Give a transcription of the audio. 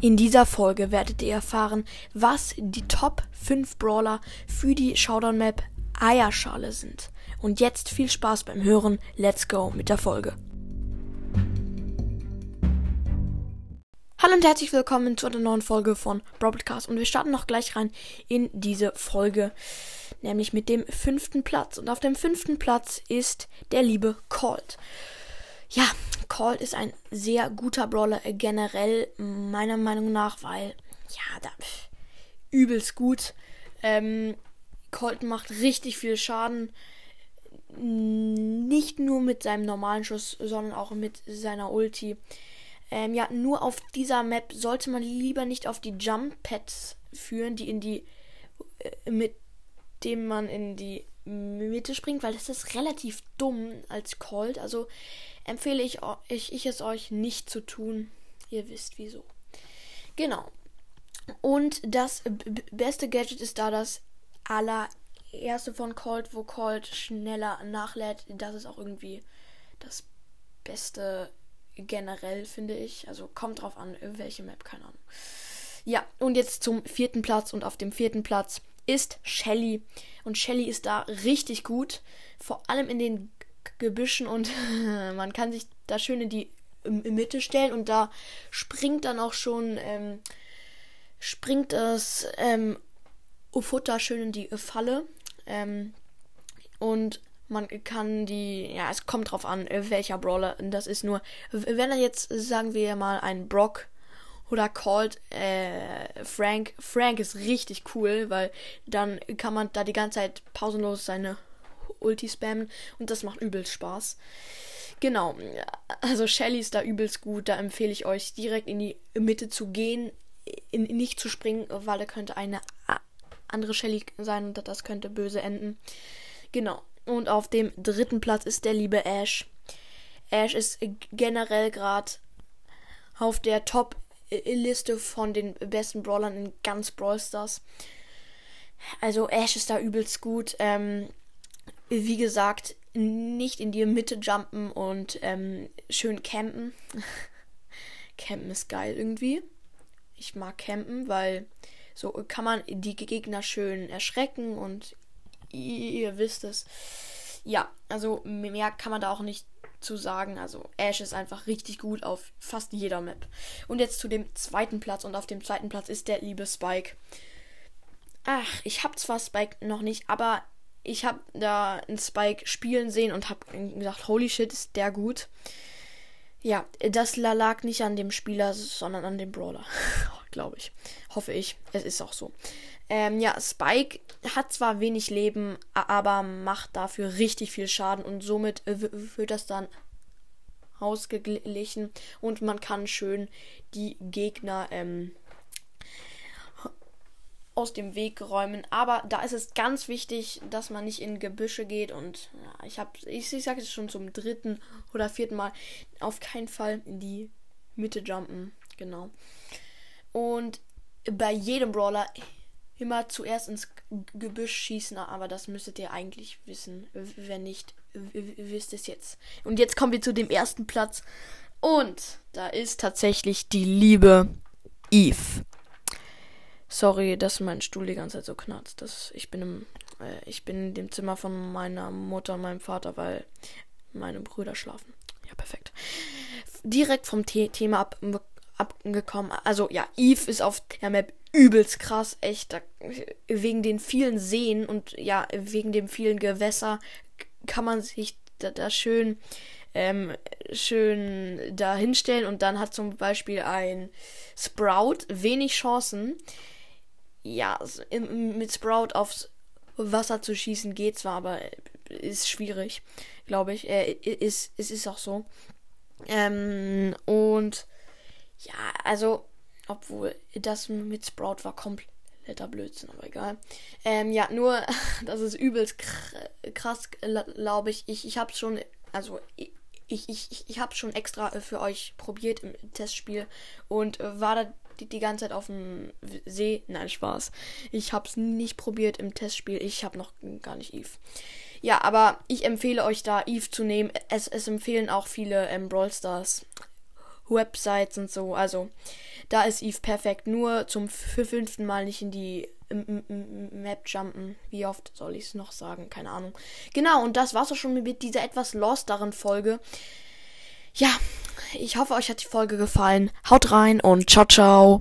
In dieser Folge werdet ihr erfahren, was die Top 5 Brawler für die Showdown Map Eierschale sind. Und jetzt viel Spaß beim Hören. Let's go mit der Folge. Hallo und herzlich willkommen zu einer neuen Folge von Broadcast. Und wir starten noch gleich rein in diese Folge, nämlich mit dem fünften Platz. Und auf dem fünften Platz ist der liebe Colt. Colt ist ein sehr guter Brawler äh, generell, meiner Meinung nach, weil, ja, da übelst gut. Ähm, Colt macht richtig viel Schaden. Nicht nur mit seinem normalen Schuss, sondern auch mit seiner Ulti. Ähm, ja, nur auf dieser Map sollte man lieber nicht auf die Jump Pads führen, die in die, äh, mit dem man in die Mitte springt, weil das ist relativ dumm als Colt. Also empfehle ich, ich, ich es euch nicht zu tun. Ihr wisst wieso. Genau. Und das beste Gadget ist da das allererste von Colt, wo Colt schneller nachlädt. Das ist auch irgendwie das beste generell, finde ich. Also kommt drauf an, welche Map, keine Ahnung. Ja, und jetzt zum vierten Platz. Und auf dem vierten Platz ist Shelly. Und Shelly ist da richtig gut. Vor allem in den Gebüschen und man kann sich da schön in die Mitte stellen und da springt dann auch schon, ähm, springt das ähm, Futter schön in die Falle. Ähm, und man kann die, ja, es kommt drauf an, welcher Brawler das ist. Nur, wenn er jetzt, sagen wir mal, ein Brock oder Colt äh, Frank. Frank ist richtig cool, weil dann kann man da die ganze Zeit pausenlos seine Ulti spammen und das macht übelst Spaß. Genau, also Shelly ist da übelst gut. Da empfehle ich euch direkt in die Mitte zu gehen, in, nicht zu springen, weil da könnte eine andere Shelly sein und das könnte böse enden. Genau. Und auf dem dritten Platz ist der liebe Ash. Ash ist generell gerade auf der Top-Liste von den besten Brawlern in ganz Brawl Stars. Also Ash ist da übelst gut. Ähm, wie gesagt, nicht in die Mitte jumpen und ähm, schön campen. campen ist geil irgendwie. Ich mag campen, weil so kann man die Gegner schön erschrecken und ihr wisst es. Ja, also mehr kann man da auch nicht zu sagen. Also Ash ist einfach richtig gut auf fast jeder Map. Und jetzt zu dem zweiten Platz und auf dem zweiten Platz ist der liebe Spike. Ach, ich habe zwar Spike noch nicht, aber ich habe da einen Spike spielen sehen und habe gesagt, holy shit, ist der gut. Ja, das lag nicht an dem Spieler, sondern an dem Brawler. Glaube ich. Hoffe ich. Es ist auch so. Ähm, ja, Spike hat zwar wenig Leben, aber macht dafür richtig viel Schaden und somit wird das dann ausgeglichen und man kann schön die Gegner ähm, aus dem Weg räumen. Aber da ist es ganz wichtig, dass man nicht in Gebüsche geht. Und ja, ich habe, ich, ich sage es schon zum dritten oder vierten Mal, auf keinen Fall in die Mitte jumpen. Genau. Und bei jedem Brawler immer zuerst ins Gebüsch schießen, aber das müsstet ihr eigentlich wissen. Wenn nicht, wisst es jetzt. Und jetzt kommen wir zu dem ersten Platz. Und da ist tatsächlich die liebe Eve. Sorry, dass mein Stuhl die ganze Zeit so knarzt. Das, ich, bin im, äh, ich bin in dem Zimmer von meiner Mutter und meinem Vater, weil meine Brüder schlafen. Ja, perfekt. Direkt vom The Thema ab, abgekommen. Also ja, Eve ist auf der Map übelst krass, echt. Da, wegen den vielen Seen und ja, wegen dem vielen Gewässer kann man sich da, da schön ähm, schön da hinstellen und dann hat zum Beispiel ein Sprout wenig Chancen ja, mit Sprout aufs Wasser zu schießen geht zwar, aber ist schwierig, glaube ich. Äh, ist, es ist auch so. Ähm, und ja, also, obwohl das mit Sprout war kompletter Blödsinn, aber egal. Ähm, ja, nur, das ist übelst krass, glaube ich. Ich, ich habe schon, also ich, ich, ich, ich habe schon extra für euch probiert im Testspiel und war da die, die ganze Zeit auf dem See. Nein, Spaß. Ich habe es nicht probiert im Testspiel. Ich habe noch gar nicht Eve. Ja, aber ich empfehle euch da Eve zu nehmen. Es, es empfehlen auch viele ähm, Brawl Stars Websites und so. Also, da ist Eve perfekt. Nur zum fünften Mal nicht in die Map jumpen. Wie oft soll ich es noch sagen? Keine Ahnung. Genau, und das war's auch schon mit dieser etwas losteren Folge. Ja, ich hoffe, euch hat die Folge gefallen. Haut rein und ciao, ciao.